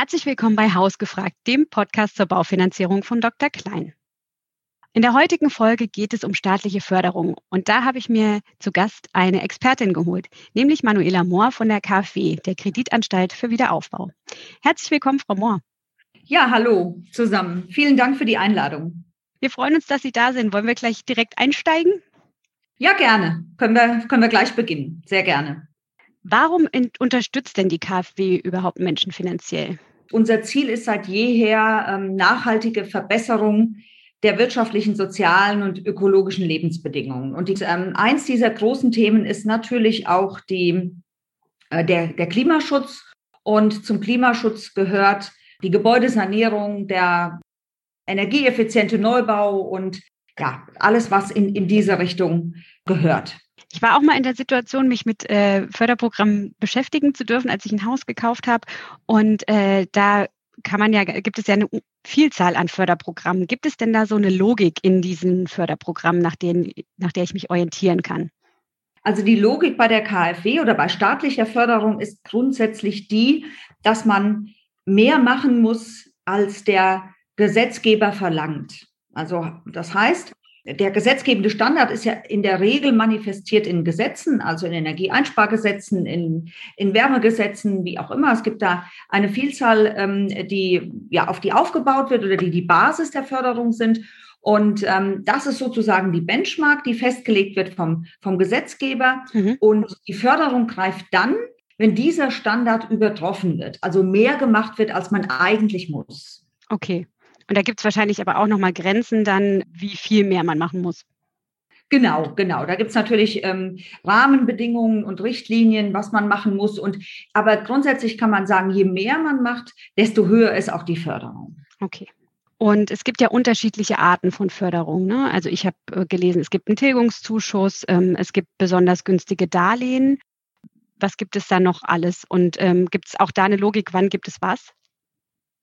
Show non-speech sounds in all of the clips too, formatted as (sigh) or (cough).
Herzlich willkommen bei Hausgefragt, dem Podcast zur Baufinanzierung von Dr. Klein. In der heutigen Folge geht es um staatliche Förderung und da habe ich mir zu Gast eine Expertin geholt, nämlich Manuela Mohr von der KfW, der Kreditanstalt für Wiederaufbau. Herzlich willkommen, Frau Mohr. Ja, hallo zusammen. Vielen Dank für die Einladung. Wir freuen uns, dass Sie da sind. Wollen wir gleich direkt einsteigen? Ja, gerne. Können wir, können wir gleich beginnen. Sehr gerne. Warum unterstützt denn die KfW überhaupt Menschen finanziell? Unser Ziel ist seit jeher ähm, nachhaltige Verbesserung der wirtschaftlichen, sozialen und ökologischen Lebensbedingungen. Und ähm, eins dieser großen Themen ist natürlich auch die, äh, der, der Klimaschutz. Und zum Klimaschutz gehört die Gebäudesanierung, der energieeffiziente Neubau und ja, alles, was in, in diese Richtung gehört. Ich war auch mal in der Situation, mich mit äh, Förderprogrammen beschäftigen zu dürfen, als ich ein Haus gekauft habe. Und äh, da kann man ja, gibt es ja eine Vielzahl an Förderprogrammen. Gibt es denn da so eine Logik in diesen Förderprogrammen, nach, denen, nach der ich mich orientieren kann? Also die Logik bei der KfW oder bei staatlicher Förderung ist grundsätzlich die, dass man mehr machen muss, als der Gesetzgeber verlangt. Also das heißt, der gesetzgebende Standard ist ja in der Regel manifestiert in Gesetzen, also in Energieeinspargesetzen, in, in Wärmegesetzen, wie auch immer. Es gibt da eine Vielzahl, ähm, die ja auf die aufgebaut wird oder die die Basis der Förderung sind. Und ähm, das ist sozusagen die Benchmark, die festgelegt wird vom, vom Gesetzgeber. Mhm. Und die Förderung greift dann, wenn dieser Standard übertroffen wird, also mehr gemacht wird, als man eigentlich muss. Okay. Und da gibt es wahrscheinlich aber auch nochmal Grenzen dann, wie viel mehr man machen muss. Genau, genau. Da gibt es natürlich ähm, Rahmenbedingungen und Richtlinien, was man machen muss. Und aber grundsätzlich kann man sagen, je mehr man macht, desto höher ist auch die Förderung. Okay. Und es gibt ja unterschiedliche Arten von Förderung. Ne? Also ich habe äh, gelesen, es gibt einen Tilgungszuschuss, ähm, es gibt besonders günstige Darlehen. Was gibt es da noch alles? Und ähm, gibt es auch da eine Logik, wann gibt es was?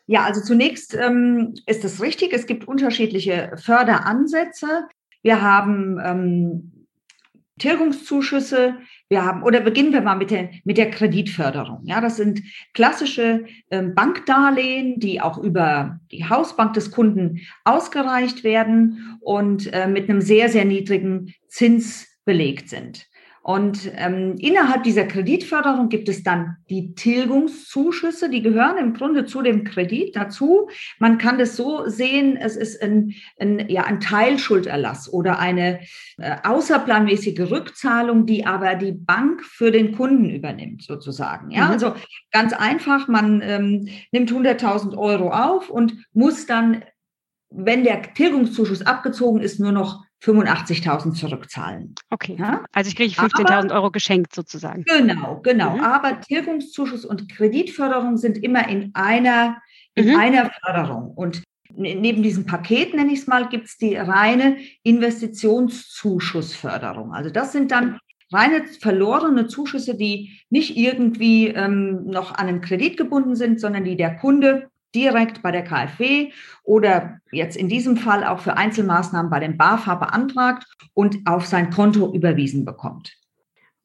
Ja, also zunächst ähm, ist es richtig, es gibt unterschiedliche Förderansätze. Wir haben ähm, Tilgungszuschüsse, wir haben, oder beginnen wir mal mit der, mit der Kreditförderung. Ja, das sind klassische ähm, Bankdarlehen, die auch über die Hausbank des Kunden ausgereicht werden und äh, mit einem sehr, sehr niedrigen Zins belegt sind. Und ähm, innerhalb dieser Kreditförderung gibt es dann die Tilgungszuschüsse, die gehören im Grunde zu dem Kredit dazu. Man kann das so sehen, es ist ein, ein, ja, ein Teilschulderlass oder eine äh, außerplanmäßige Rückzahlung, die aber die Bank für den Kunden übernimmt, sozusagen. Ja, mhm. also ganz einfach, man ähm, nimmt 100.000 Euro auf und muss dann, wenn der Tilgungszuschuss abgezogen ist, nur noch 85.000 zurückzahlen. Okay. Ja? Also ich kriege 15.000 Euro geschenkt sozusagen. Genau, genau. Mhm. Aber Tilgungszuschuss und Kreditförderung sind immer in einer, in mhm. einer Förderung. Und ne, neben diesem Paket, nenne ich es mal, gibt es die reine Investitionszuschussförderung. Also das sind dann reine verlorene Zuschüsse, die nicht irgendwie ähm, noch an einen Kredit gebunden sind, sondern die der Kunde direkt bei der KfW oder jetzt in diesem Fall auch für Einzelmaßnahmen bei dem BAFA beantragt und auf sein Konto überwiesen bekommt.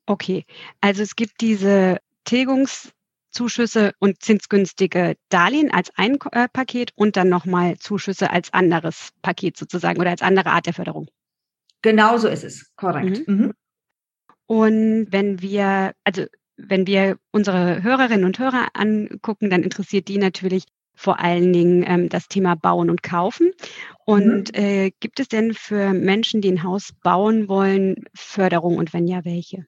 Okay, also es gibt diese Tilgungszuschüsse und zinsgünstige Darlehen als ein äh, Paket und dann nochmal Zuschüsse als anderes Paket sozusagen oder als andere Art der Förderung. Genau so ist es, korrekt. Mhm. Mhm. Und wenn wir, also wenn wir unsere Hörerinnen und Hörer angucken, dann interessiert die natürlich, vor allen Dingen ähm, das Thema Bauen und Kaufen. Und mhm. äh, gibt es denn für Menschen, die ein Haus bauen wollen, Förderung und wenn ja, welche?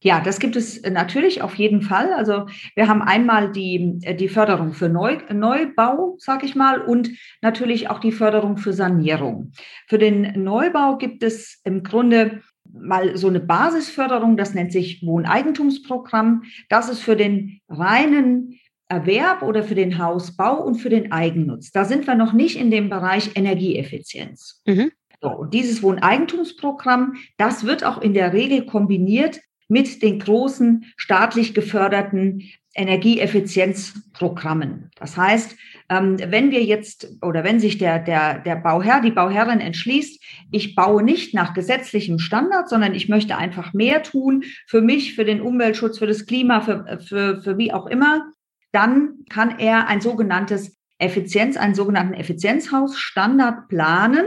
Ja, das gibt es natürlich auf jeden Fall. Also wir haben einmal die, äh, die Förderung für Neu, Neubau, sage ich mal, und natürlich auch die Förderung für Sanierung. Für den Neubau gibt es im Grunde mal so eine Basisförderung, das nennt sich Wohneigentumsprogramm. Das ist für den reinen Erwerb oder für den Hausbau und für den Eigennutz. Da sind wir noch nicht in dem Bereich Energieeffizienz. Mhm. So, und dieses Wohneigentumsprogramm, das wird auch in der Regel kombiniert mit den großen staatlich geförderten Energieeffizienzprogrammen. Das heißt, ähm, wenn wir jetzt oder wenn sich der, der, der Bauherr, die Bauherrin entschließt, ich baue nicht nach gesetzlichem Standard, sondern ich möchte einfach mehr tun für mich, für den Umweltschutz, für das Klima, für, für, für wie auch immer, dann kann er ein sogenanntes Effizienz, einen sogenannten Effizienzhausstandard planen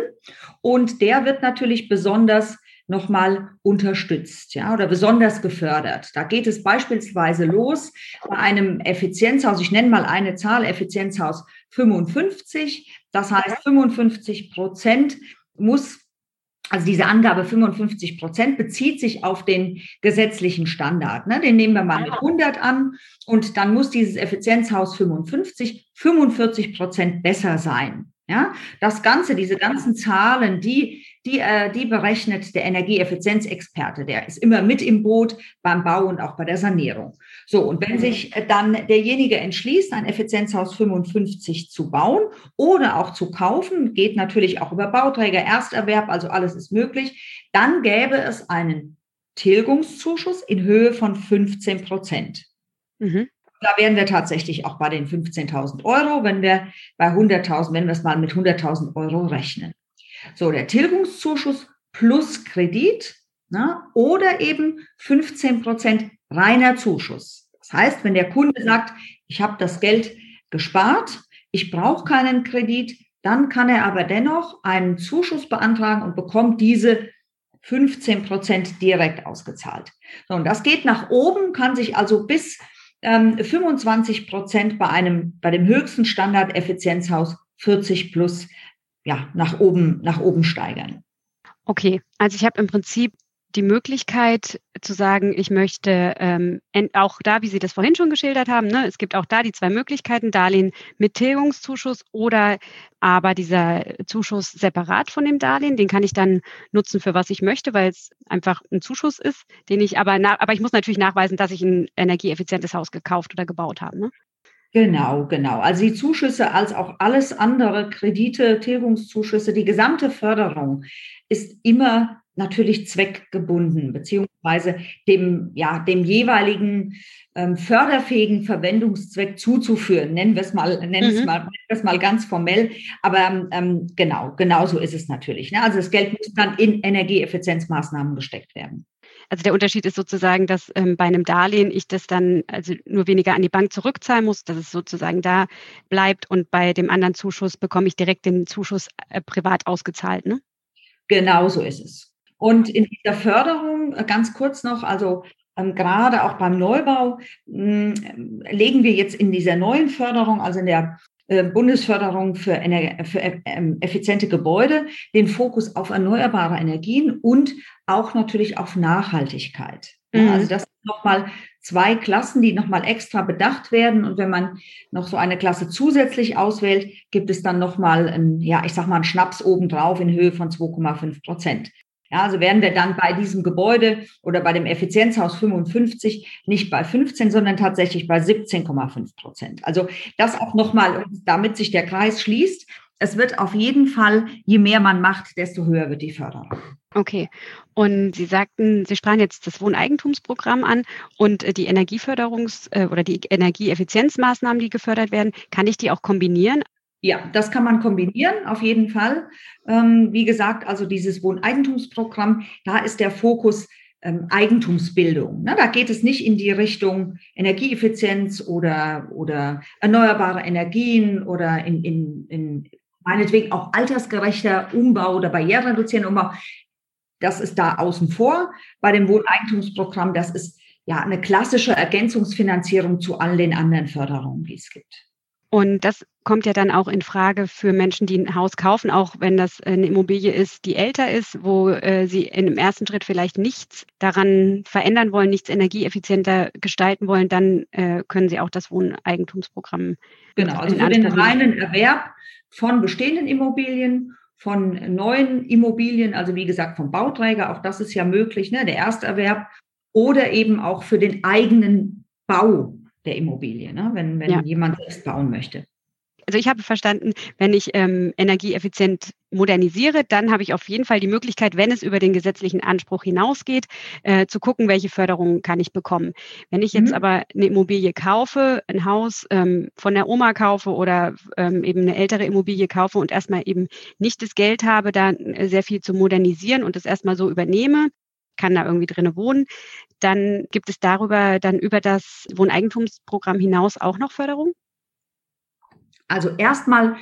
und der wird natürlich besonders nochmal unterstützt, ja, oder besonders gefördert. Da geht es beispielsweise los bei einem Effizienzhaus, ich nenne mal eine Zahl, Effizienzhaus 55. Das heißt, 55 Prozent muss also diese Angabe 55 Prozent bezieht sich auf den gesetzlichen Standard. Ne? Den nehmen wir mal mit 100 an und dann muss dieses Effizienzhaus 55 45 Prozent besser sein. Ja, das Ganze, diese ganzen Zahlen, die, die, äh, die berechnet der Energieeffizienzexperte. Der ist immer mit im Boot beim Bau und auch bei der Sanierung. So, und wenn sich äh, dann derjenige entschließt, ein Effizienzhaus 55 zu bauen oder auch zu kaufen, geht natürlich auch über Bauträger, Ersterwerb, also alles ist möglich, dann gäbe es einen Tilgungszuschuss in Höhe von 15 Prozent. Mhm. Da wären wir tatsächlich auch bei den 15.000 Euro, wenn wir bei 100.000, wenn wir es mal mit 100.000 Euro rechnen. So, der Tilgungszuschuss plus Kredit na, oder eben 15 Prozent reiner Zuschuss. Das heißt, wenn der Kunde sagt, ich habe das Geld gespart, ich brauche keinen Kredit, dann kann er aber dennoch einen Zuschuss beantragen und bekommt diese 15 Prozent direkt ausgezahlt. So, und das geht nach oben, kann sich also bis 25 ähm, Prozent bei einem, bei dem höchsten Standard Effizienzhaus 40 plus, ja, nach oben, nach oben steigern. Okay, also ich habe im Prinzip die Möglichkeit zu sagen, ich möchte ähm, auch da, wie Sie das vorhin schon geschildert haben, ne, es gibt auch da die zwei Möglichkeiten, Darlehen mit Tilgungszuschuss oder aber dieser Zuschuss separat von dem Darlehen, den kann ich dann nutzen für was ich möchte, weil es einfach ein Zuschuss ist, den ich aber, aber ich muss natürlich nachweisen, dass ich ein energieeffizientes Haus gekauft oder gebaut habe. Ne? Genau, genau. Also die Zuschüsse als auch alles andere, Kredite, Tilgungszuschüsse, die gesamte Förderung ist immer natürlich zweckgebunden, beziehungsweise dem, ja, dem jeweiligen ähm, förderfähigen Verwendungszweck zuzuführen. Nennen wir es mal, nennen mhm. es mal, nennen wir es mal ganz formell. Aber ähm, genau, genau so ist es natürlich. Ne? Also das Geld muss dann in Energieeffizienzmaßnahmen gesteckt werden. Also der Unterschied ist sozusagen, dass ähm, bei einem Darlehen ich das dann also nur weniger an die Bank zurückzahlen muss, dass es sozusagen da bleibt und bei dem anderen Zuschuss bekomme ich direkt den Zuschuss äh, privat ausgezahlt. Ne? Genau so ist es. Und in dieser Förderung, äh, ganz kurz noch, also ähm, gerade auch beim Neubau, hm, legen wir jetzt in dieser neuen Förderung, also in der Bundesförderung für, Ener für äh, effiziente Gebäude, den Fokus auf erneuerbare Energien und auch natürlich auf Nachhaltigkeit. Mhm. Also das sind nochmal zwei Klassen, die nochmal extra bedacht werden. Und wenn man noch so eine Klasse zusätzlich auswählt, gibt es dann nochmal, ja, ich sag mal, einen Schnaps obendrauf in Höhe von 2,5 Prozent. Ja, also wären wir dann bei diesem Gebäude oder bei dem Effizienzhaus 55 nicht bei 15, sondern tatsächlich bei 17,5 Prozent. Also das auch nochmal, damit sich der Kreis schließt. Es wird auf jeden Fall, je mehr man macht, desto höher wird die Förderung. Okay. Und Sie sagten, Sie sprachen jetzt das Wohneigentumsprogramm an und äh, die Energieförderungs- äh, oder die Energieeffizienzmaßnahmen, die gefördert werden. Kann ich die auch kombinieren? Ja, das kann man kombinieren, auf jeden Fall. Ähm, wie gesagt, also dieses Wohneigentumsprogramm, da ist der Fokus ähm, Eigentumsbildung. Ne? Da geht es nicht in die Richtung Energieeffizienz oder, oder erneuerbare Energien oder in, in, in meinetwegen auch altersgerechter Umbau oder barrierereduzierender Umbau. Das ist da außen vor. Bei dem Wohneigentumsprogramm, das ist ja eine klassische Ergänzungsfinanzierung zu all den anderen Förderungen, die es gibt. Und das kommt ja dann auch in Frage für Menschen, die ein Haus kaufen, auch wenn das eine Immobilie ist, die älter ist, wo äh, sie in dem ersten Schritt vielleicht nichts daran verändern wollen, nichts energieeffizienter gestalten wollen, dann äh, können sie auch das Wohneigentumsprogramm. Genau, also für den reinen Erwerb von bestehenden Immobilien von neuen Immobilien, also wie gesagt vom Bauträger, auch das ist ja möglich, ne, der Ersterwerb, oder eben auch für den eigenen Bau der Immobilie, ne? wenn, wenn ja. jemand selbst bauen möchte. Also ich habe verstanden, wenn ich ähm, energieeffizient modernisiere, dann habe ich auf jeden Fall die Möglichkeit, wenn es über den gesetzlichen Anspruch hinausgeht, äh, zu gucken, welche Förderungen kann ich bekommen. Wenn ich jetzt mhm. aber eine Immobilie kaufe, ein Haus ähm, von der Oma kaufe oder ähm, eben eine ältere Immobilie kaufe und erstmal eben nicht das Geld habe, da äh, sehr viel zu modernisieren und das erstmal so übernehme, kann da irgendwie drinne wohnen, dann gibt es darüber dann über das Wohneigentumsprogramm hinaus auch noch Förderung? Also erstmal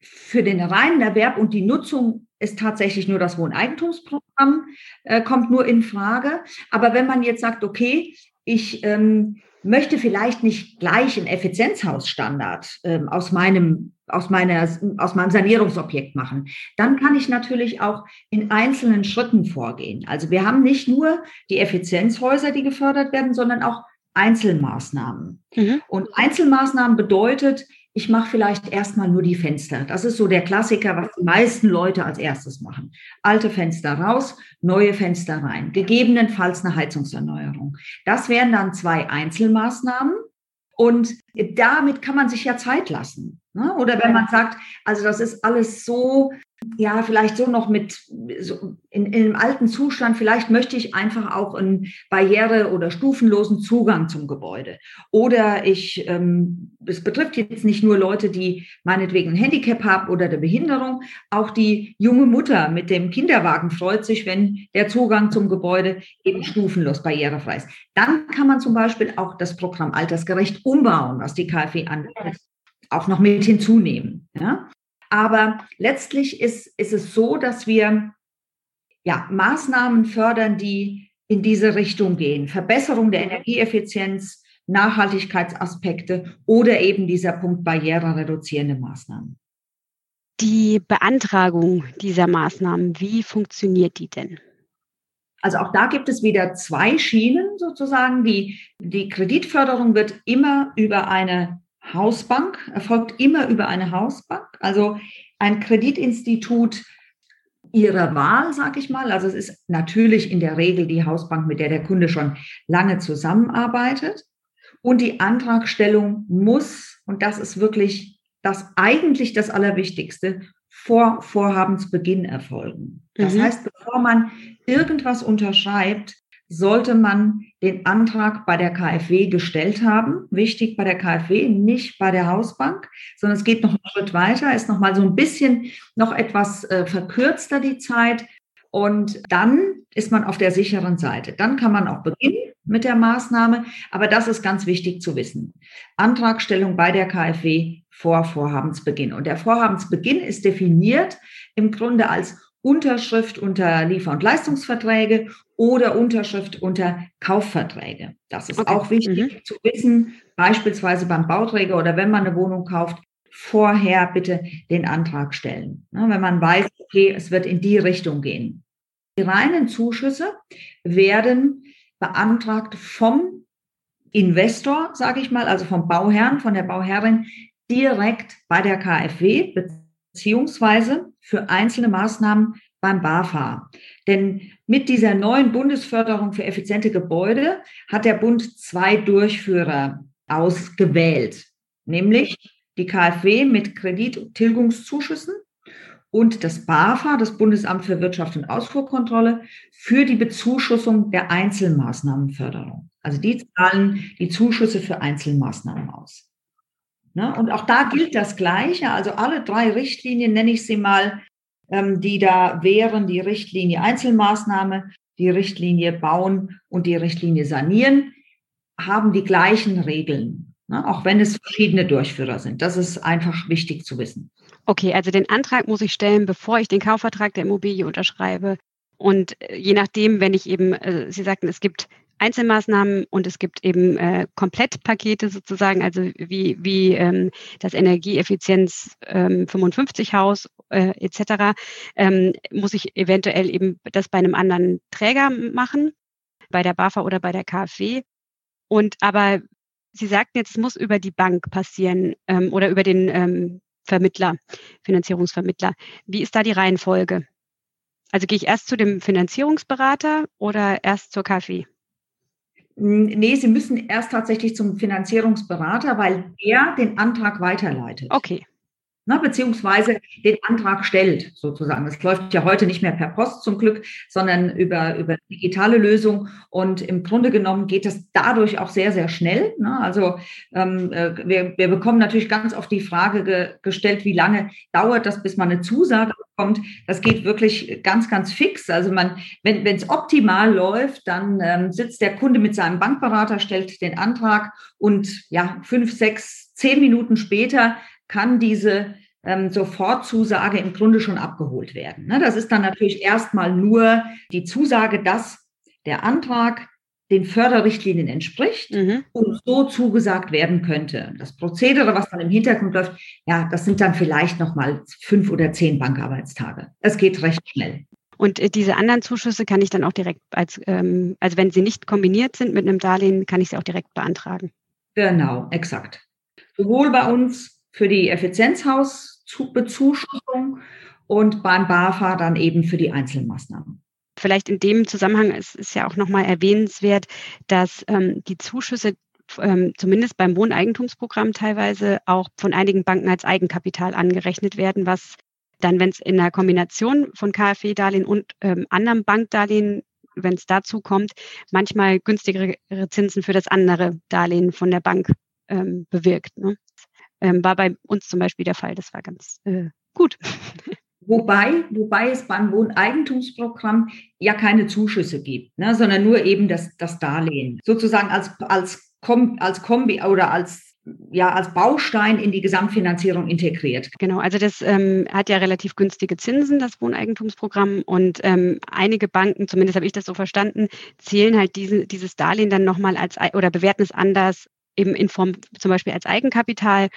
für den reinen Erwerb und die Nutzung ist tatsächlich nur das Wohneigentumsprogramm, äh, kommt nur in Frage. Aber wenn man jetzt sagt, okay, ich ähm, möchte vielleicht nicht gleich einen Effizienzhausstandard ähm, aus meinem aus meiner aus meinem Sanierungsobjekt machen, dann kann ich natürlich auch in einzelnen Schritten vorgehen. Also wir haben nicht nur die Effizienzhäuser, die gefördert werden, sondern auch Einzelmaßnahmen. Mhm. Und Einzelmaßnahmen bedeutet, ich mache vielleicht erstmal nur die Fenster. Das ist so der Klassiker, was die meisten Leute als erstes machen. Alte Fenster raus, neue Fenster rein, gegebenenfalls eine Heizungserneuerung. Das wären dann zwei Einzelmaßnahmen. Und damit kann man sich ja Zeit lassen. Ne? Oder wenn man sagt, also das ist alles so ja, vielleicht so noch mit so in, in einem alten Zustand, vielleicht möchte ich einfach auch einen barriere- oder stufenlosen Zugang zum Gebäude. Oder ich, ähm, es betrifft jetzt nicht nur Leute, die meinetwegen ein Handicap haben oder der Behinderung, auch die junge Mutter mit dem Kinderwagen freut sich, wenn der Zugang zum Gebäude eben stufenlos barrierefrei ist. Dann kann man zum Beispiel auch das Programm Altersgerecht umbauen, was die KfW anbietet, auch noch mit hinzunehmen. Ja? Aber letztlich ist, ist es so, dass wir ja, Maßnahmen fördern, die in diese Richtung gehen. Verbesserung der Energieeffizienz, Nachhaltigkeitsaspekte oder eben dieser Punkt barrierereduzierende Maßnahmen. Die Beantragung dieser Maßnahmen, wie funktioniert die denn? Also auch da gibt es wieder zwei Schienen sozusagen. Die, die Kreditförderung wird immer über eine Hausbank, erfolgt immer über eine Hausbank, also ein Kreditinstitut ihrer Wahl, sage ich mal. Also es ist natürlich in der Regel die Hausbank, mit der der Kunde schon lange zusammenarbeitet. Und die Antragstellung muss, und das ist wirklich das eigentlich das Allerwichtigste, vor Vorhabensbeginn erfolgen. Das mhm. heißt, bevor man irgendwas unterschreibt, sollte man den Antrag bei der KfW gestellt haben. Wichtig bei der KfW, nicht bei der Hausbank, sondern es geht noch einen Schritt weiter, ist noch mal so ein bisschen noch etwas äh, verkürzter die Zeit. Und dann ist man auf der sicheren Seite. Dann kann man auch beginnen mit der Maßnahme. Aber das ist ganz wichtig zu wissen. Antragstellung bei der KfW vor Vorhabensbeginn. Und der Vorhabensbeginn ist definiert im Grunde als Unterschrift unter Liefer- und Leistungsverträge oder Unterschrift unter Kaufverträge. Das ist okay. auch wichtig mhm. zu wissen, beispielsweise beim Bauträger oder wenn man eine Wohnung kauft, vorher bitte den Antrag stellen. Ne, wenn man weiß, okay, es wird in die Richtung gehen. Die reinen Zuschüsse werden beantragt vom Investor, sage ich mal, also vom Bauherrn, von der Bauherrin direkt bei der KfW beziehungsweise für einzelne Maßnahmen beim BAFA. Denn mit dieser neuen Bundesförderung für effiziente Gebäude hat der Bund zwei Durchführer ausgewählt, nämlich die KfW mit Kredittilgungszuschüssen und das BAFA, das Bundesamt für Wirtschaft und Ausfuhrkontrolle, für die Bezuschussung der Einzelmaßnahmenförderung. Also die zahlen die Zuschüsse für Einzelmaßnahmen aus. Ne? Und auch da gilt das Gleiche. Also alle drei Richtlinien, nenne ich sie mal, ähm, die da wären, die Richtlinie Einzelmaßnahme, die Richtlinie Bauen und die Richtlinie Sanieren, haben die gleichen Regeln, ne? auch wenn es verschiedene Durchführer sind. Das ist einfach wichtig zu wissen. Okay, also den Antrag muss ich stellen, bevor ich den Kaufvertrag der Immobilie unterschreibe. Und äh, je nachdem, wenn ich eben, äh, Sie sagten, es gibt Einzelmaßnahmen und es gibt eben äh, Komplettpakete sozusagen, also wie, wie ähm, das Energieeffizienz ähm, 55 Haus äh, etc., ähm, muss ich eventuell eben das bei einem anderen Träger machen, bei der BAFA oder bei der KfW. Und aber Sie sagten jetzt, es muss über die Bank passieren ähm, oder über den ähm, Vermittler, Finanzierungsvermittler. Wie ist da die Reihenfolge? Also gehe ich erst zu dem Finanzierungsberater oder erst zur KfW? Nee, Sie müssen erst tatsächlich zum Finanzierungsberater, weil er den Antrag weiterleitet. Okay. Na, beziehungsweise den Antrag stellt, sozusagen. Das läuft ja heute nicht mehr per Post zum Glück, sondern über, über digitale Lösung. Und im Grunde genommen geht das dadurch auch sehr, sehr schnell. Ne? Also ähm, äh, wir, wir bekommen natürlich ganz oft die Frage ge gestellt, wie lange dauert das, bis man eine Zusage kommt, das geht wirklich ganz, ganz fix. Also man, wenn es optimal läuft, dann ähm, sitzt der Kunde mit seinem Bankberater, stellt den Antrag und ja, fünf, sechs, zehn Minuten später kann diese ähm, Sofortzusage im Grunde schon abgeholt werden. Ne? Das ist dann natürlich erstmal nur die Zusage, dass der Antrag den Förderrichtlinien entspricht mhm. und so zugesagt werden könnte. Das Prozedere, was dann im Hintergrund läuft, ja, das sind dann vielleicht nochmal fünf oder zehn Bankarbeitstage. Es geht recht schnell. Und äh, diese anderen Zuschüsse kann ich dann auch direkt als, ähm, also wenn sie nicht kombiniert sind mit einem Darlehen, kann ich sie auch direkt beantragen. Genau, exakt. Sowohl bei uns für die Effizienzhausbezuschussung und beim BAFA dann eben für die Einzelmaßnahmen. Vielleicht in dem Zusammenhang ist, ist ja auch nochmal erwähnenswert, dass ähm, die Zuschüsse ähm, zumindest beim Wohneigentumsprogramm teilweise auch von einigen Banken als Eigenkapital angerechnet werden, was dann, wenn es in der Kombination von KfW-Darlehen und ähm, anderem Bankdarlehen, wenn es dazu kommt, manchmal günstigere Zinsen für das andere Darlehen von der Bank ähm, bewirkt. Ne? Ähm, war bei uns zum Beispiel der Fall. Das war ganz äh, gut. (laughs) Wobei, wobei es beim Wohneigentumsprogramm ja keine Zuschüsse gibt, ne, sondern nur eben das, das Darlehen. Sozusagen als, als, Kom, als Kombi oder als ja, als Baustein in die Gesamtfinanzierung integriert. Genau, also das ähm, hat ja relativ günstige Zinsen, das Wohneigentumsprogramm. Und ähm, einige Banken, zumindest habe ich das so verstanden, zählen halt diese, dieses Darlehen dann nochmal als oder bewerten es anders, eben in Form zum Beispiel als Eigenkapital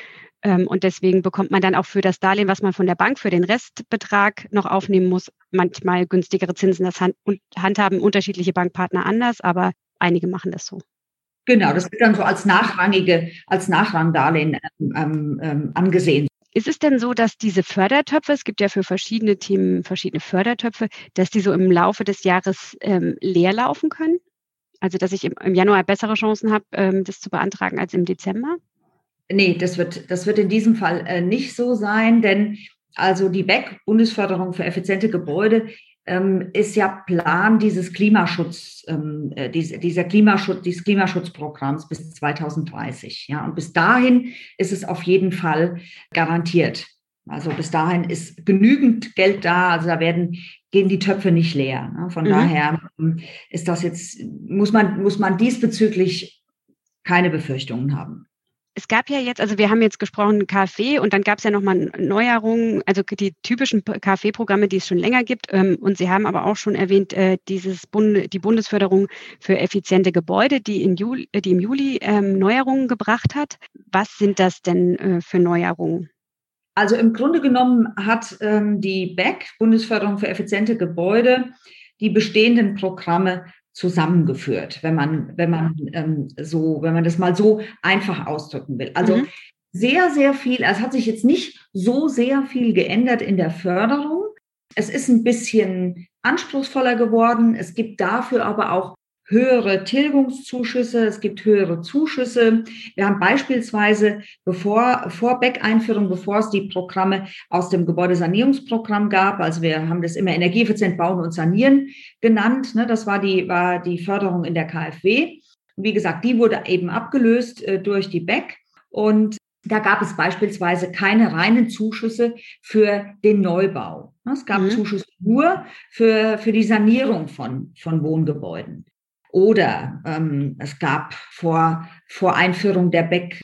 und deswegen bekommt man dann auch für das Darlehen, was man von der Bank für den Restbetrag noch aufnehmen muss, manchmal günstigere Zinsen. Das handhaben unterschiedliche Bankpartner anders, aber einige machen das so. Genau, das wird dann so als nachrangige, als Nachrangdarlehen ähm, ähm, angesehen. Ist es denn so, dass diese Fördertöpfe, es gibt ja für verschiedene Themen verschiedene Fördertöpfe, dass die so im Laufe des Jahres ähm, leer laufen können? Also dass ich im, im Januar bessere Chancen habe, ähm, das zu beantragen als im Dezember? Nee, das wird, das wird in diesem Fall äh, nicht so sein, denn also die BEC, Bundesförderung für effiziente Gebäude, ähm, ist ja Plan dieses Klimaschutz, ähm, äh, diese, dieser Klimaschutz, dieses Klimaschutzprogramms bis 2030. Ja, und bis dahin ist es auf jeden Fall garantiert. Also bis dahin ist genügend Geld da, also da werden gehen die Töpfe nicht leer. Ne? Von mhm. daher ähm, ist das jetzt muss man muss man diesbezüglich keine Befürchtungen haben es gab ja jetzt, also wir haben jetzt gesprochen KfW und dann gab es ja nochmal Neuerungen, also die typischen KfW-Programme, die es schon länger gibt. Ähm, und Sie haben aber auch schon erwähnt, äh, dieses Bund, die Bundesförderung für effiziente Gebäude, die, in Juli, die im Juli ähm, Neuerungen gebracht hat. Was sind das denn äh, für Neuerungen? Also im Grunde genommen hat ähm, die BEC, Bundesförderung für effiziente Gebäude, die bestehenden Programme zusammengeführt, wenn man, wenn man ähm, so, wenn man das mal so einfach ausdrücken will. Also mhm. sehr, sehr viel, es hat sich jetzt nicht so sehr viel geändert in der Förderung. Es ist ein bisschen anspruchsvoller geworden. Es gibt dafür aber auch höhere Tilgungszuschüsse, es gibt höhere Zuschüsse. Wir haben beispielsweise bevor, vor Beck-Einführung, bevor es die Programme aus dem Gebäudesanierungsprogramm gab, also wir haben das immer energieeffizient bauen und sanieren genannt, ne, das war die, war die Förderung in der KfW. wie gesagt, die wurde eben abgelöst äh, durch die Beck und da gab es beispielsweise keine reinen Zuschüsse für den Neubau. Es gab mhm. Zuschüsse nur für, für die Sanierung von, von Wohngebäuden. Oder ähm, es gab vor, vor Einführung der Beck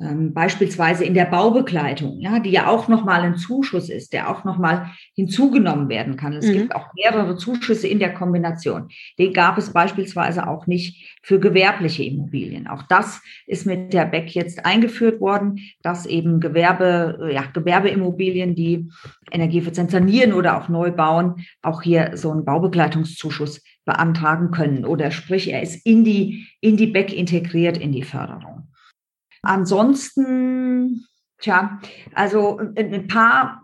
ähm, beispielsweise in der Baubegleitung, ja, die ja auch nochmal ein Zuschuss ist, der auch nochmal hinzugenommen werden kann. Es mhm. gibt auch mehrere Zuschüsse in der Kombination. Den gab es beispielsweise auch nicht für gewerbliche Immobilien. Auch das ist mit der BEC jetzt eingeführt worden, dass eben Gewerbe, ja, Gewerbeimmobilien, die energieeffizient sanieren oder auch neu bauen, auch hier so einen Baubegleitungszuschuss beantragen können. Oder sprich, er ist in die, in die BEC integriert in die Förderung. Ansonsten, tja, also ein paar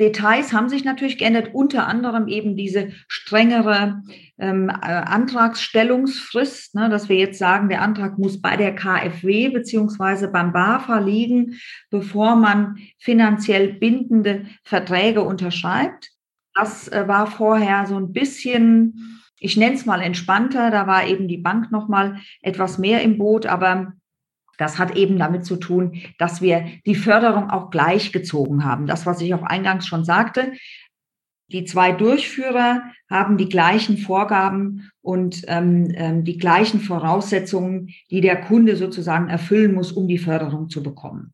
Details haben sich natürlich geändert, unter anderem eben diese strengere ähm, äh, Antragsstellungsfrist, ne, dass wir jetzt sagen, der Antrag muss bei der KfW beziehungsweise beim BAFA liegen, bevor man finanziell bindende Verträge unterschreibt. Das äh, war vorher so ein bisschen, ich nenne es mal entspannter, da war eben die Bank noch mal etwas mehr im Boot, aber Das hat eben damit zu tun, dass wir die Förderung auch gleichgezogen haben. Das, was ich auch eingangs schon sagte, die zwei Durchführer haben die gleichen Vorgaben und ähm, ähm, die gleichen Voraussetzungen, die der Kunde sozusagen erfüllen muss, um die Förderung zu bekommen.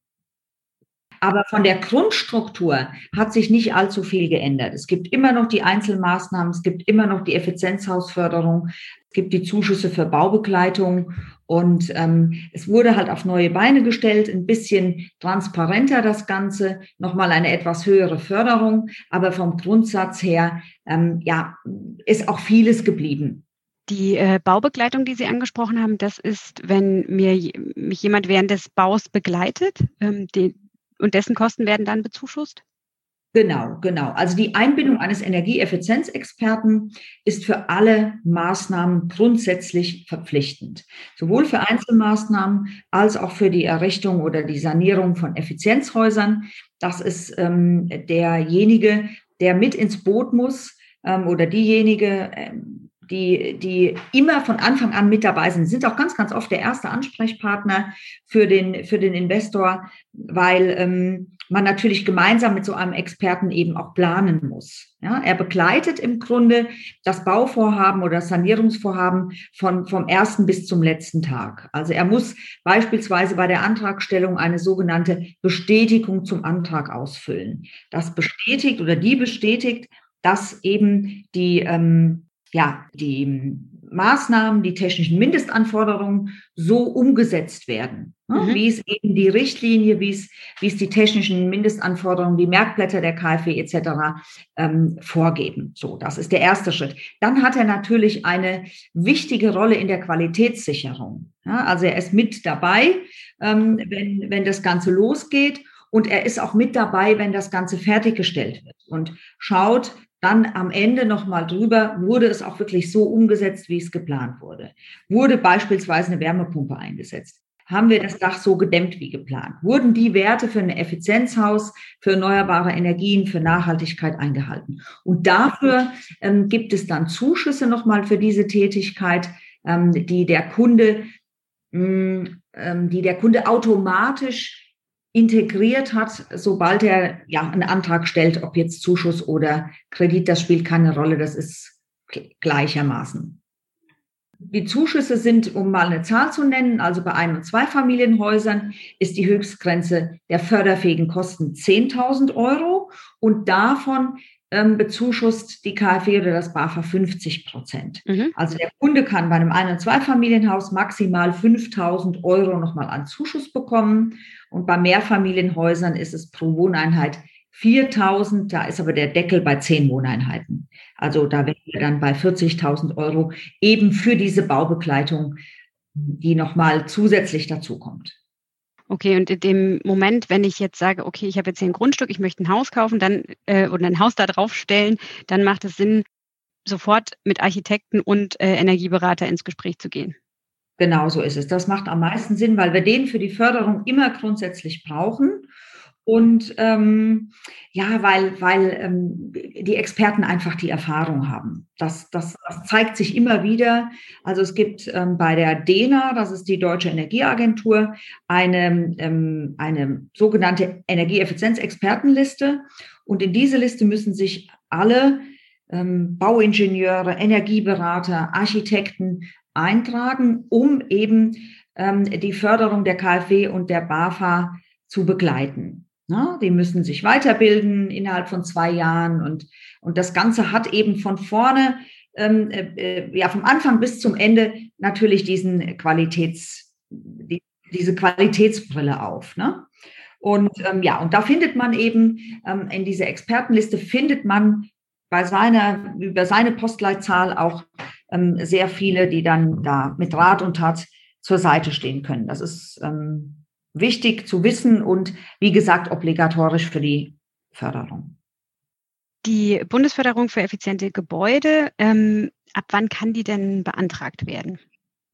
Aber von der Grundstruktur hat sich nicht allzu viel geändert. Es gibt immer noch die Einzelmaßnahmen, es gibt immer noch die Effizienzhausförderung, es gibt die Zuschüsse für Baubegleitung und ähm, es wurde halt auf neue Beine gestellt, ein bisschen transparenter das Ganze, nochmal eine etwas höhere Förderung, aber vom Grundsatz her, ähm, ja, ist auch vieles geblieben. Die äh, Baubegleitung, die Sie angesprochen haben, das ist, wenn mir mich jemand während des Baus begleitet, ähm, und dessen Kosten werden dann bezuschusst? Genau, genau. Also die Einbindung eines Energieeffizienzexperten ist für alle Maßnahmen grundsätzlich verpflichtend. Sowohl für Einzelmaßnahmen als auch für die Errichtung oder die Sanierung von Effizienzhäusern. Das ist ähm, derjenige, der mit ins Boot muss ähm, oder diejenige, ähm, die, die immer von Anfang an mit dabei sind, sind auch ganz, ganz oft der erste Ansprechpartner für den, für den Investor, weil ähm, man natürlich gemeinsam mit so einem Experten eben auch planen muss. Ja, er begleitet im Grunde das Bauvorhaben oder das Sanierungsvorhaben von, vom ersten bis zum letzten Tag. Also er muss beispielsweise bei der Antragstellung eine sogenannte Bestätigung zum Antrag ausfüllen. Das bestätigt oder die bestätigt, dass eben die, ähm, ja, die Maßnahmen, die technischen Mindestanforderungen so umgesetzt werden, ne? mhm. wie es eben die Richtlinie, wie es, wie es die technischen Mindestanforderungen, die Merkblätter der KfW etc. Ähm, vorgeben. So, das ist der erste Schritt. Dann hat er natürlich eine wichtige Rolle in der Qualitätssicherung. Ja, also er ist mit dabei, ähm, wenn, wenn das Ganze losgeht. Und er ist auch mit dabei, wenn das Ganze fertiggestellt wird und schaut, dann am Ende nochmal drüber, wurde es auch wirklich so umgesetzt, wie es geplant wurde? Wurde beispielsweise eine Wärmepumpe eingesetzt? Haben wir das Dach so gedämmt wie geplant? Wurden die Werte für ein Effizienzhaus, für erneuerbare Energien, für Nachhaltigkeit eingehalten? Und dafür ähm, gibt es dann Zuschüsse nochmal für diese Tätigkeit, ähm, die der Kunde, mh, mm, ähm, die der Kunde automatisch integriert hat, sobald er ja einen Antrag stellt, ob jetzt Zuschuss oder Kredit, das spielt keine Rolle, das ist gleichermaßen. Die Zuschüsse sind, um mal eine Zahl zu nennen, also bei Ein- und Zweifamilienhäusern ist die Höchstgrenze der förderfähigen Kosten 10.000 Euro und davon ähm, bezuschusst die KfW oder das BAFA 50 Prozent. Mhm. Also der Kunde kann bei einem Ein- und Zweifamilienhaus maximal 5.000 Euro nochmal an Zuschuss bekommen und bei Mehrfamilienhäusern ist es pro Wohneinheit 4.000, da ist aber der Deckel bei 10 Wohneinheiten. Also da wären wir dann bei 40.000 Euro eben für diese Baubegleitung, die nochmal zusätzlich dazukommt. Okay, und in dem Moment, wenn ich jetzt sage, okay, ich habe jetzt hier ein Grundstück, ich möchte ein Haus kaufen, dann äh, oder ein Haus da drauf stellen, dann macht es Sinn, sofort mit Architekten und äh, Energieberater ins Gespräch zu gehen. Genau so ist es. Das macht am meisten Sinn, weil wir den für die Förderung immer grundsätzlich brauchen. Und ähm, ja, weil, weil ähm, die Experten einfach die Erfahrung haben. Das, das, das zeigt sich immer wieder. Also es gibt ähm, bei der DENA, das ist die Deutsche Energieagentur, eine, ähm, eine sogenannte Energieeffizienzexpertenliste. Und in diese Liste müssen sich alle ähm, Bauingenieure, Energieberater, Architekten eintragen, um eben ähm, die Förderung der KfW und der BAFA zu begleiten. Na, die müssen sich weiterbilden innerhalb von zwei Jahren und, und das Ganze hat eben von vorne, ähm, äh, ja, vom Anfang bis zum Ende natürlich diesen Qualitäts, die, diese Qualitätsbrille auf. Ne? Und ähm, ja, und da findet man eben ähm, in dieser Expertenliste findet man bei seiner, über seine Postleitzahl auch ähm, sehr viele, die dann da mit Rat und Tat zur Seite stehen können. Das ist ähm, wichtig zu wissen und wie gesagt obligatorisch für die Förderung. Die Bundesförderung für effiziente Gebäude, ähm, ab wann kann die denn beantragt werden?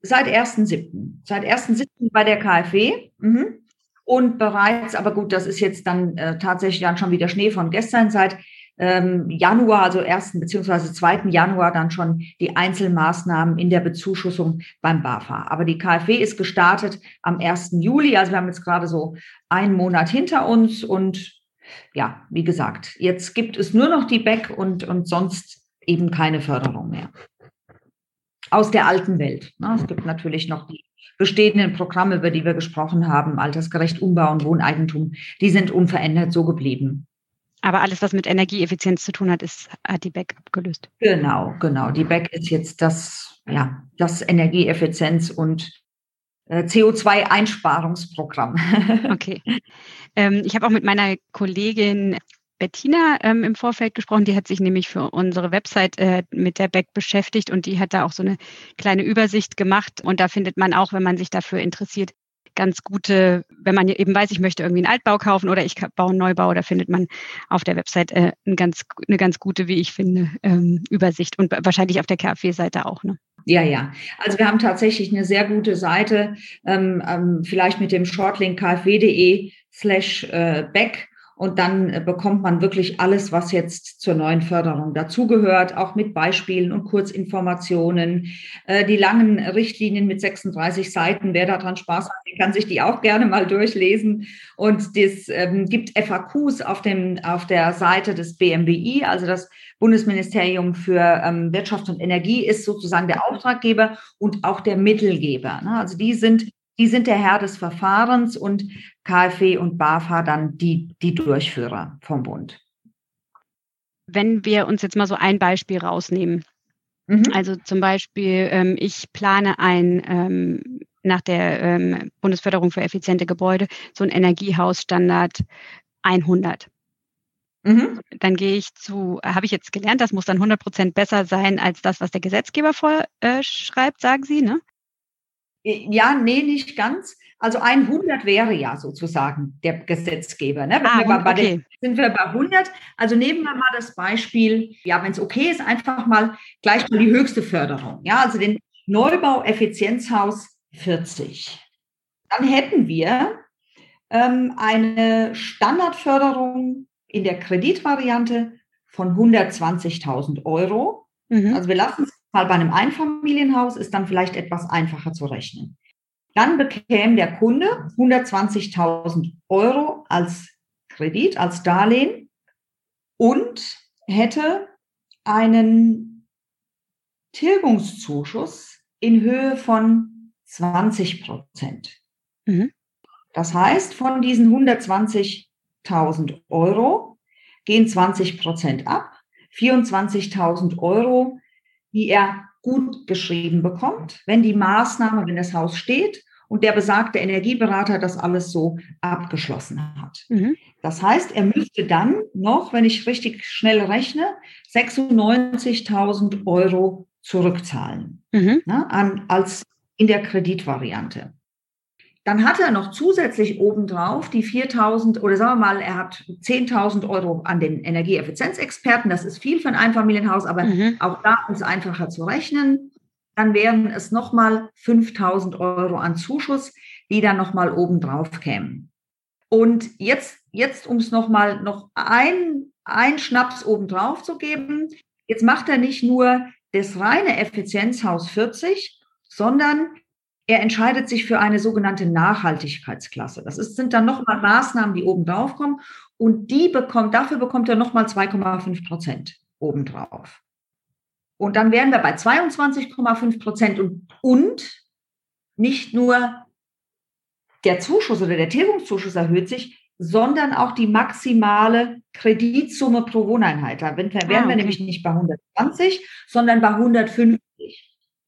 Seit 1.7. Seit 1.7. bei der KfW. Mhm. Und bereits, aber gut, das ist jetzt dann äh, tatsächlich dann schon wieder Schnee von gestern, seit ähm, Januar, also 1. beziehungsweise 2. Januar dann schon die Einzelmaßnahmen in der Bezuschussung beim BAFA. Aber die KfW ist gestartet am 1. Juli, also wir haben jetzt gerade so einen Monat hinter uns und ja, wie gesagt, jetzt gibt es nur noch die BEC und, und sonst eben keine Förderung mehr. Aus der alten Welt. Ne? Es gibt natürlich noch die bestehenden Programme, über die wir gesprochen haben, altersgerecht Umbau und Wohneigentum, die sind unverändert so geblieben. Aber alles, was mit Energieeffizienz zu tun hat, ist, hat die BEC abgelöst. Genau, genau. Die BEC ist jetzt das, ja, das Energieeffizienz- und äh, CO2-Einsparungsprogramm. (laughs) okay. Ähm, ich habe auch mit meiner Kollegin Bettina ähm, im Vorfeld gesprochen. Die hat sich nämlich für unsere Website äh, mit der BEC beschäftigt und die hat da auch so eine kleine Übersicht gemacht. Und da findet man auch, wenn man sich dafür interessiert, ganz gute, wenn man eben weiß, ich möchte irgendwie einen Altbau kaufen oder ich baue einen Neubau, da findet man auf der Website äh, ein ganz, eine ganz gute, wie ich finde, ähm, Übersicht und wahrscheinlich auf der KfW-Seite auch. Ne? Ja, ja. Also wir haben tatsächlich eine sehr gute Seite, ähm, ähm, vielleicht mit dem Shortlink kfw.de slash äh, back und dann äh, bekommt man wirklich alles, was jetzt zur neuen Förderung dazugehört, auch mit Beispielen und Kurzinformationen. Äh, die langen Richtlinien mit 36 Seiten, wer daran Spaß hat, kann sich die auch gerne mal durchlesen. Und es ähm, gibt FAQs auf, dem, auf der Seite des BMWI, also das Bundesministerium für ähm, Wirtschaft und Energie ist sozusagen der Auftraggeber und auch der Mittelgeber. Ne? Also die sind die sind der Herr des Verfahrens und KfW und BAFA dann die, die Durchführer vom Bund. Wenn wir uns jetzt mal so ein Beispiel rausnehmen. Mhm. Also zum Beispiel, ähm, ich plane ein ähm, nach der ähm, Bundesförderung für effiziente Gebäude so ein Energiehausstandard 100. Mhm. Dann gehe ich zu, habe ich jetzt gelernt, das muss dann 100 Prozent besser sein als das, was der Gesetzgeber vorschreibt, sagen Sie, ne? Ja, nee, nicht ganz. Also 100 wäre ja sozusagen der Gesetzgeber. Ne? Ah, wir okay. den, sind wir bei 100. Also nehmen wir mal das Beispiel, ja, wenn es okay ist, einfach mal gleich mal die höchste Förderung. Ja, also den Neubau Effizienzhaus 40. Dann hätten wir ähm, eine Standardförderung in der Kreditvariante von 120.000 Euro. Mhm. Also wir lassen es mal bei einem Einfamilienhaus, ist dann vielleicht etwas einfacher zu rechnen. Dann bekäme der Kunde 120.000 Euro als Kredit, als Darlehen und hätte einen Tilgungszuschuss in Höhe von 20 Prozent. Mhm. Das heißt, von diesen 120.000 Euro gehen 20 Prozent ab. 24.000 Euro die er gut geschrieben bekommt, wenn die Maßnahme, wenn das Haus steht und der besagte Energieberater das alles so abgeschlossen hat. Mhm. Das heißt, er müsste dann noch, wenn ich richtig schnell rechne, 96.000 Euro zurückzahlen mhm. ne, an, als in der Kreditvariante. Dann hat er noch zusätzlich obendrauf die 4.000 oder sagen wir mal, er hat 10.000 Euro an den Energieeffizienzexperten. Das ist viel für ein Einfamilienhaus, aber mhm. auch da ist es einfacher zu rechnen. Dann wären es nochmal 5.000 Euro an Zuschuss, die dann nochmal obendrauf kämen. Und jetzt, jetzt um es nochmal noch ein, ein Schnaps obendrauf zu geben, jetzt macht er nicht nur das reine Effizienzhaus 40, sondern er entscheidet sich für eine sogenannte Nachhaltigkeitsklasse. Das ist, sind dann nochmal Maßnahmen, die obendrauf kommen und die bekommt, dafür bekommt er nochmal 2,5 Prozent obendrauf. Und dann wären wir bei 22,5 Prozent und, und nicht nur der Zuschuss oder der Tilgungszuschuss erhöht sich, sondern auch die maximale Kreditsumme pro Wohneinheit. Da wären wir, ah, okay. nämlich nicht bei 120, sondern bei 150.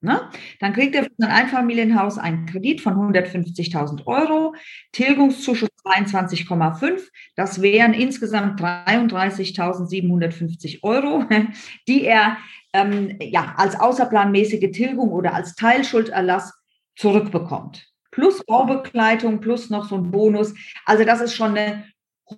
Ne? Dann kriegt er für sein Einfamilienhaus einen Kredit von 150.000 Euro, Tilgungszuschuss 22,5. Das wären insgesamt 33.750 Euro, (laughs) die er ähm, ja, als außerplanmäßige Tilgung oder als Teilschulderlass zurückbekommt. Plus Baubegleitung, plus noch so ein Bonus. Also das ist schon eine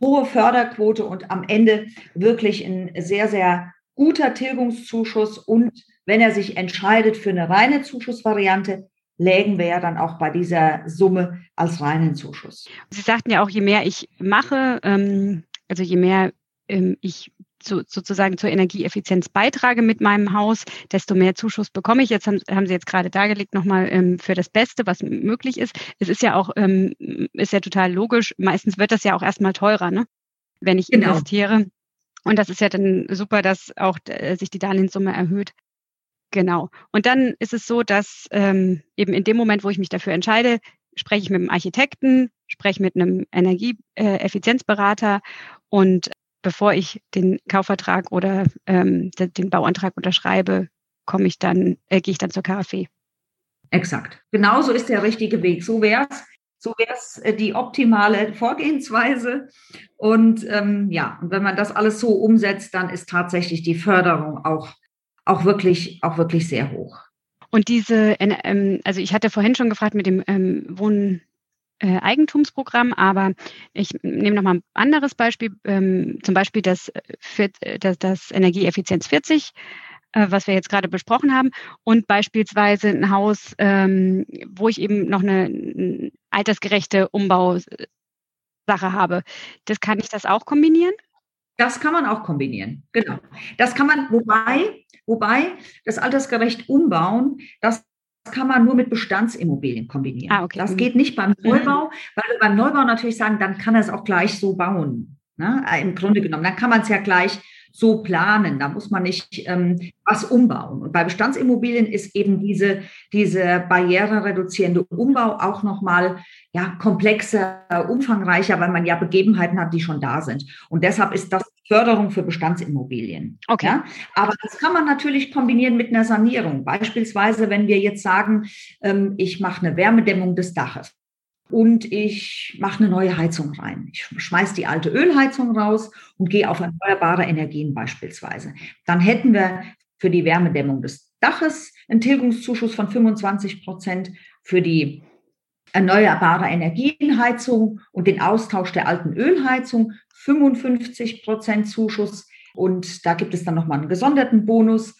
hohe Förderquote und am Ende wirklich ein sehr, sehr guter Tilgungszuschuss und wenn er sich entscheidet für eine reine Zuschussvariante, lägen wir ja dann auch bei dieser Summe als reinen Zuschuss. Sie sagten ja auch, je mehr ich mache, ähm, also je mehr ähm, ich zu, sozusagen zur Energieeffizienz beitrage mit meinem Haus, desto mehr Zuschuss bekomme ich. Jetzt haben, haben Sie jetzt gerade dargelegt nochmal ähm, für das Beste, was möglich ist. Es ist ja auch, ähm, ist ja total logisch. Meistens wird das ja auch erstmal teurer, ne? wenn ich genau. investiere. Und das ist ja dann super, dass auch äh, sich die Darlehenssumme erhöht. Genau. Und dann ist es so, dass ähm, eben in dem Moment, wo ich mich dafür entscheide, spreche ich mit einem Architekten, spreche mit einem Energieeffizienzberater und bevor ich den Kaufvertrag oder ähm, den Bauantrag unterschreibe, komme ich dann, äh, gehe ich dann zur KfW. Exakt. Genauso ist der richtige Weg. So wäre es. So wäre es äh, die optimale Vorgehensweise. Und ähm, ja, und wenn man das alles so umsetzt, dann ist tatsächlich die Förderung auch, auch, wirklich, auch wirklich sehr hoch. Und diese, ähm, also ich hatte vorhin schon gefragt mit dem ähm, Wohnen äh, Eigentumsprogramm, aber ich nehme noch mal ein anderes Beispiel, ähm, zum Beispiel das, äh, äh, das, das Energieeffizienz 40, äh, was wir jetzt gerade besprochen haben, und beispielsweise ein Haus, ähm, wo ich eben noch eine, eine altersgerechte Umbausache habe. Das kann ich das auch kombinieren? Das kann man auch kombinieren, genau. Das kann man, wobei, wobei das altersgerecht umbauen, das kann man nur mit Bestandsimmobilien kombinieren. Ah, okay. Das mhm. geht nicht beim mhm. Neubau, weil wir beim Neubau natürlich sagen, dann kann er es auch gleich so bauen. Ne? Im Grunde genommen, dann kann man es ja gleich so planen. Da muss man nicht ähm, was umbauen. Und bei Bestandsimmobilien ist eben diese, diese barrierereduzierende Umbau auch nochmal ja, komplexer, umfangreicher, weil man ja Begebenheiten hat, die schon da sind. Und deshalb ist das Förderung für Bestandsimmobilien. Okay. Ja? Aber das kann man natürlich kombinieren mit einer Sanierung. Beispielsweise, wenn wir jetzt sagen, ähm, ich mache eine Wärmedämmung des Daches und ich mache eine neue Heizung rein. Ich schmeiße die alte Ölheizung raus und gehe auf erneuerbare Energien beispielsweise. Dann hätten wir für die Wärmedämmung des Daches einen Tilgungszuschuss von 25 Prozent, für die erneuerbare Energienheizung und den Austausch der alten Ölheizung 55 Prozent Zuschuss. Und da gibt es dann nochmal einen gesonderten Bonus.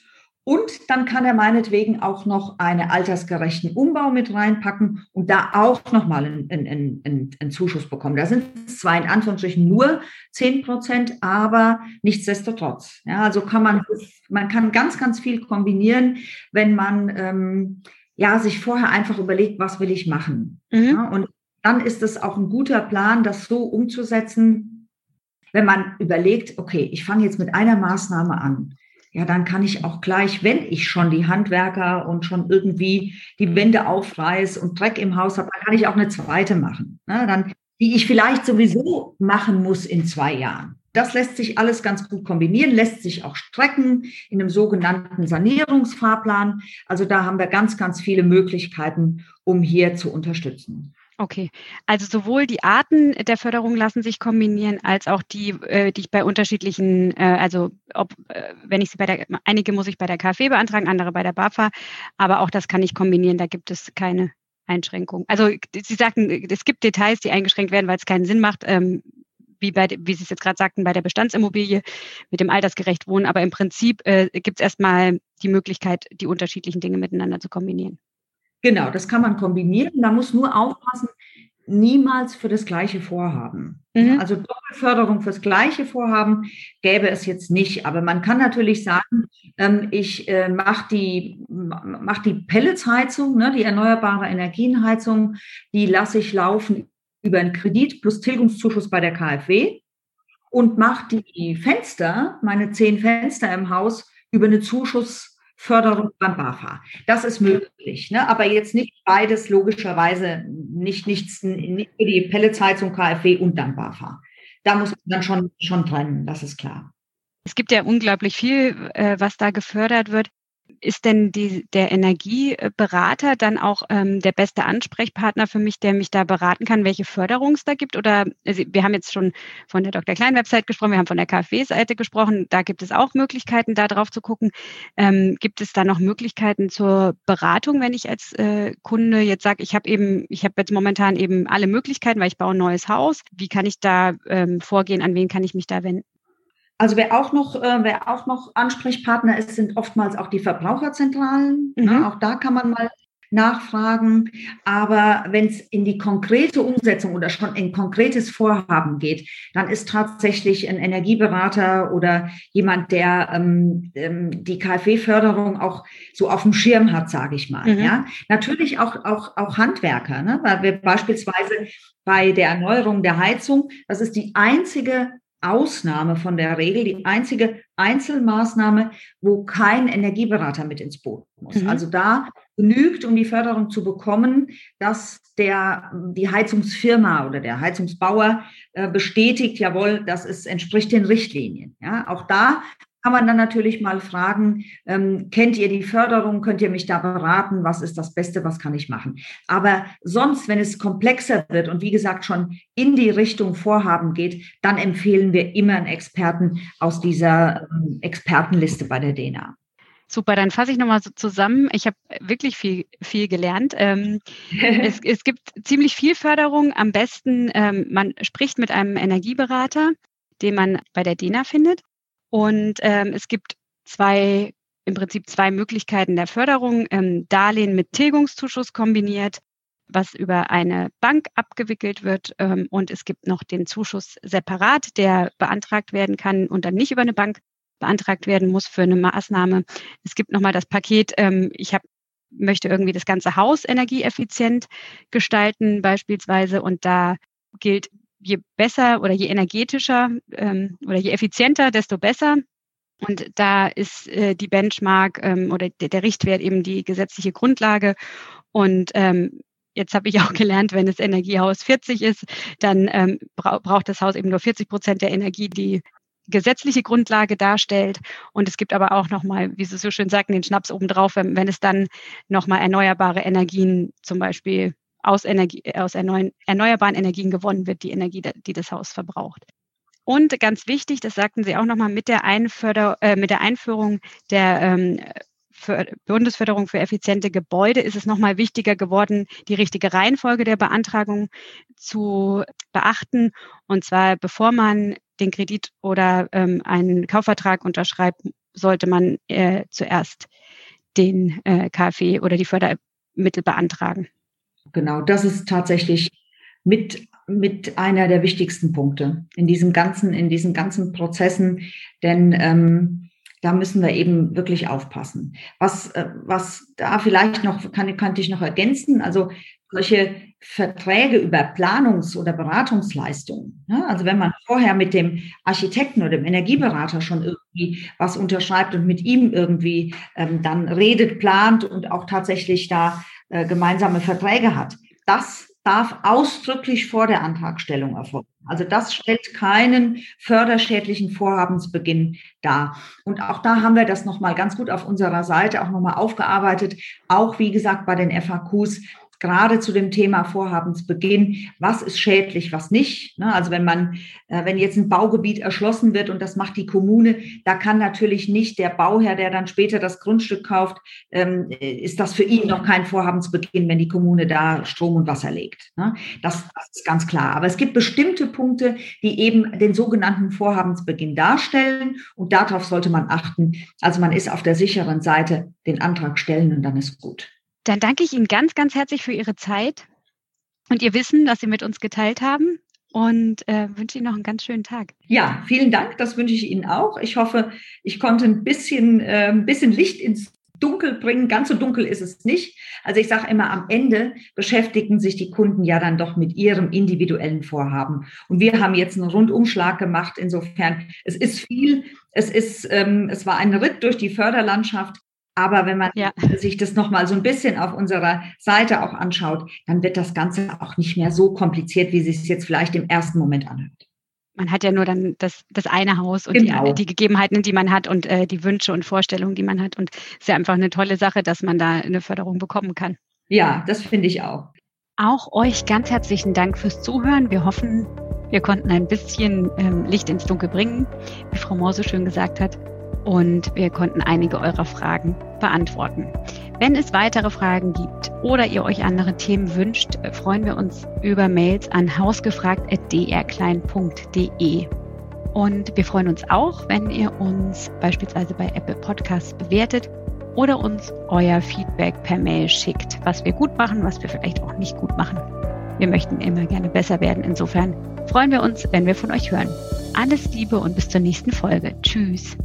Und dann kann er meinetwegen auch noch einen altersgerechten Umbau mit reinpacken und da auch nochmal einen, einen, einen, einen Zuschuss bekommen. Da sind es zwar in Anführungsstrichen nur 10 Prozent, aber nichtsdestotrotz. Ja, also kann man, man kann ganz, ganz viel kombinieren, wenn man ähm, ja, sich vorher einfach überlegt, was will ich machen. Mhm. Ja, und dann ist es auch ein guter Plan, das so umzusetzen, wenn man überlegt, okay, ich fange jetzt mit einer Maßnahme an ja, dann kann ich auch gleich, wenn ich schon die Handwerker und schon irgendwie die Wände aufreiß und Dreck im Haus habe, dann kann ich auch eine zweite machen. Ne? Dann, die ich vielleicht sowieso machen muss in zwei Jahren. Das lässt sich alles ganz gut kombinieren, lässt sich auch strecken in einem sogenannten Sanierungsfahrplan. Also da haben wir ganz, ganz viele Möglichkeiten, um hier zu unterstützen. Okay, also sowohl die Arten der Förderung lassen sich kombinieren, als auch die, äh, die ich bei unterschiedlichen, äh, also ob, äh, wenn ich sie bei der, einige muss ich bei der KfW beantragen, andere bei der BAFA, aber auch das kann ich kombinieren, da gibt es keine Einschränkung. Also Sie sagten, es gibt Details, die eingeschränkt werden, weil es keinen Sinn macht, ähm, wie, bei, wie Sie es jetzt gerade sagten, bei der Bestandsimmobilie mit dem altersgerecht Wohnen, aber im Prinzip äh, gibt es erstmal die Möglichkeit, die unterschiedlichen Dinge miteinander zu kombinieren. Genau, das kann man kombinieren. Da muss nur aufpassen, niemals für das gleiche Vorhaben. Mhm. Also Doppelförderung fürs gleiche Vorhaben gäbe es jetzt nicht. Aber man kann natürlich sagen, ähm, ich äh, mache die, mach die Pelletsheizung, ne, die erneuerbare Energienheizung, die lasse ich laufen über einen Kredit plus Tilgungszuschuss bei der KfW und mache die Fenster, meine zehn Fenster im Haus, über eine Zuschuss Förderung beim BAFA. Das ist möglich, ne? aber jetzt nicht beides logischerweise, nicht, nichts, nicht für die Pelletsheizung, KfW und dann BAFA. Da muss man dann schon, schon trennen, das ist klar. Es gibt ja unglaublich viel, äh, was da gefördert wird ist denn die, der Energieberater dann auch ähm, der beste Ansprechpartner für mich, der mich da beraten kann, welche Förderung es da gibt? Oder also wir haben jetzt schon von der Dr. Klein Website gesprochen, wir haben von der KfW-Seite gesprochen, da gibt es auch Möglichkeiten, da drauf zu gucken. Ähm, gibt es da noch Möglichkeiten zur Beratung, wenn ich als äh, Kunde jetzt sage, ich habe eben, ich habe jetzt momentan eben alle Möglichkeiten, weil ich baue ein neues Haus. Wie kann ich da ähm, vorgehen? An wen kann ich mich da wenden? Also wer auch noch, äh, wer auch noch Ansprechpartner ist, sind oftmals auch die Verbraucherzentralen. Mhm. Ja, auch da kann man mal nachfragen. Aber wenn es in die konkrete Umsetzung oder schon in konkretes Vorhaben geht, dann ist tatsächlich ein Energieberater oder jemand, der ähm, ähm die KfW-Förderung auch so auf dem Schirm hat, sage ich mal. Mhm. Ja, natürlich auch auch auch Handwerker, ne? weil wir beispielsweise bei der Erneuerung der Heizung, das ist die einzige Ausnahme von der Regel, die einzige Einzelmaßnahme, wo kein Energieberater mit ins Boot muss. Mhm. Also da genügt, um die Förderung zu bekommen, dass der, die Heizungsfirma oder der Heizungsbauer äh, bestätigt, jawohl, das ist, entspricht den Richtlinien. Ja, auch da kann man dann natürlich mal fragen, ähm, kennt ihr die Förderung, könnt ihr mich da beraten, was ist das Beste, was kann ich machen. Aber sonst, wenn es komplexer wird und wie gesagt schon in die Richtung Vorhaben geht, dann empfehlen wir immer einen Experten aus dieser ähm, Expertenliste bei der DNA. Super, dann fasse ich nochmal so zusammen. Ich habe wirklich viel, viel gelernt. Ähm, (laughs) es, es, gibt ziemlich viel Förderung. Am besten, ähm, man spricht mit einem Energieberater, den man bei der DENA findet. Und ähm, es gibt zwei, im Prinzip zwei Möglichkeiten der Förderung. Ähm, Darlehen mit Tilgungszuschuss kombiniert, was über eine Bank abgewickelt wird. Ähm, und es gibt noch den Zuschuss separat, der beantragt werden kann und dann nicht über eine Bank beantragt werden muss für eine Maßnahme. Es gibt nochmal das Paket, ähm, ich habe möchte irgendwie das ganze Haus energieeffizient gestalten beispielsweise und da gilt je besser oder je energetischer ähm, oder je effizienter, desto besser. Und da ist äh, die Benchmark ähm, oder der, der, Richtwert eben die gesetzliche Grundlage. Und ähm, jetzt habe ich (laughs) auch gelernt, wenn das Energiehaus 40 ist, dann ähm, bra braucht das Haus eben nur 40 Prozent der Energie, die gesetzliche Grundlage darstellt. Und es gibt aber auch nochmal, wie Sie so schön sagten, den Schnaps obendrauf, wenn, wenn es dann nochmal erneuerbare Energien zum Beispiel aus, Energie, aus erneuerbaren Energien gewonnen wird, die Energie, die das Haus verbraucht. Und ganz wichtig, das sagten Sie auch nochmal, mit der, äh, mit der Einführung der ähm, für Bundesförderung für effiziente Gebäude ist es nochmal wichtiger geworden, die richtige Reihenfolge der Beantragung zu beachten. Und zwar, bevor man den Kredit oder ähm, einen Kaufvertrag unterschreibt, sollte man äh, zuerst den äh, KfW oder die Fördermittel beantragen. Genau, das ist tatsächlich mit, mit einer der wichtigsten Punkte in diesem ganzen, in diesen ganzen Prozessen, denn ähm, da müssen wir eben wirklich aufpassen. Was, äh, was da vielleicht noch, kann, kann ich noch ergänzen, also solche Verträge über Planungs- oder Beratungsleistungen. Ne? Also wenn man vorher mit dem Architekten oder dem Energieberater schon irgendwie was unterschreibt und mit ihm irgendwie ähm, dann redet, plant und auch tatsächlich da äh, gemeinsame Verträge hat. Das darf ausdrücklich vor der Antragstellung erfolgen. Also das stellt keinen förderschädlichen Vorhabensbeginn dar. Und auch da haben wir das nochmal ganz gut auf unserer Seite auch nochmal aufgearbeitet. Auch wie gesagt bei den FAQs gerade zu dem Thema Vorhabensbeginn, was ist schädlich, was nicht. Ne? Also wenn man, äh, wenn jetzt ein Baugebiet erschlossen wird und das macht die Kommune, da kann natürlich nicht der Bauherr, der dann später das Grundstück kauft, ähm, ist das für ihn noch kein Vorhabensbeginn, wenn die Kommune da Strom und Wasser legt. Ne? Das, das ist ganz klar. Aber es gibt bestimmte Punkte, die eben den sogenannten Vorhabensbeginn darstellen und darauf sollte man achten. Also man ist auf der sicheren Seite, den Antrag stellen und dann ist gut. Dann danke ich Ihnen ganz, ganz herzlich für Ihre Zeit und Ihr Wissen, das Sie mit uns geteilt haben und äh, wünsche Ihnen noch einen ganz schönen Tag. Ja, vielen Dank. Das wünsche ich Ihnen auch. Ich hoffe, ich konnte ein bisschen, äh, ein bisschen Licht ins Dunkel bringen. Ganz so dunkel ist es nicht. Also ich sage immer, am Ende beschäftigen sich die Kunden ja dann doch mit ihrem individuellen Vorhaben. Und wir haben jetzt einen Rundumschlag gemacht. Insofern, es ist viel. Es ist, ähm, es war ein Ritt durch die Förderlandschaft. Aber wenn man ja. sich das nochmal so ein bisschen auf unserer Seite auch anschaut, dann wird das Ganze auch nicht mehr so kompliziert, wie es sich jetzt vielleicht im ersten Moment anhört. Man hat ja nur dann das, das eine Haus und genau. die, die, Gegebenheiten, die man hat und äh, die Wünsche und Vorstellungen, die man hat. Und es ist ja einfach eine tolle Sache, dass man da eine Förderung bekommen kann. Ja, das finde ich auch. Auch euch ganz herzlichen Dank fürs Zuhören. Wir hoffen, wir konnten ein bisschen ähm, Licht ins Dunkel bringen, wie Frau Mohr so schön gesagt hat und wir konnten einige eurer Fragen beantworten. Wenn es weitere Fragen gibt oder ihr euch andere Themen wünscht, freuen wir uns über Mails an hausgefragt.drklein.de. Und wir freuen uns auch, wenn ihr uns beispielsweise bei Apple Podcasts bewertet oder uns euer Feedback per Mail schickt, was wir gut machen, was wir vielleicht auch nicht gut machen. Wir möchten immer gerne besser werden. Insofern freuen wir uns, wenn wir von euch hören. Alles Liebe und bis zur nächsten Folge. Tschüss.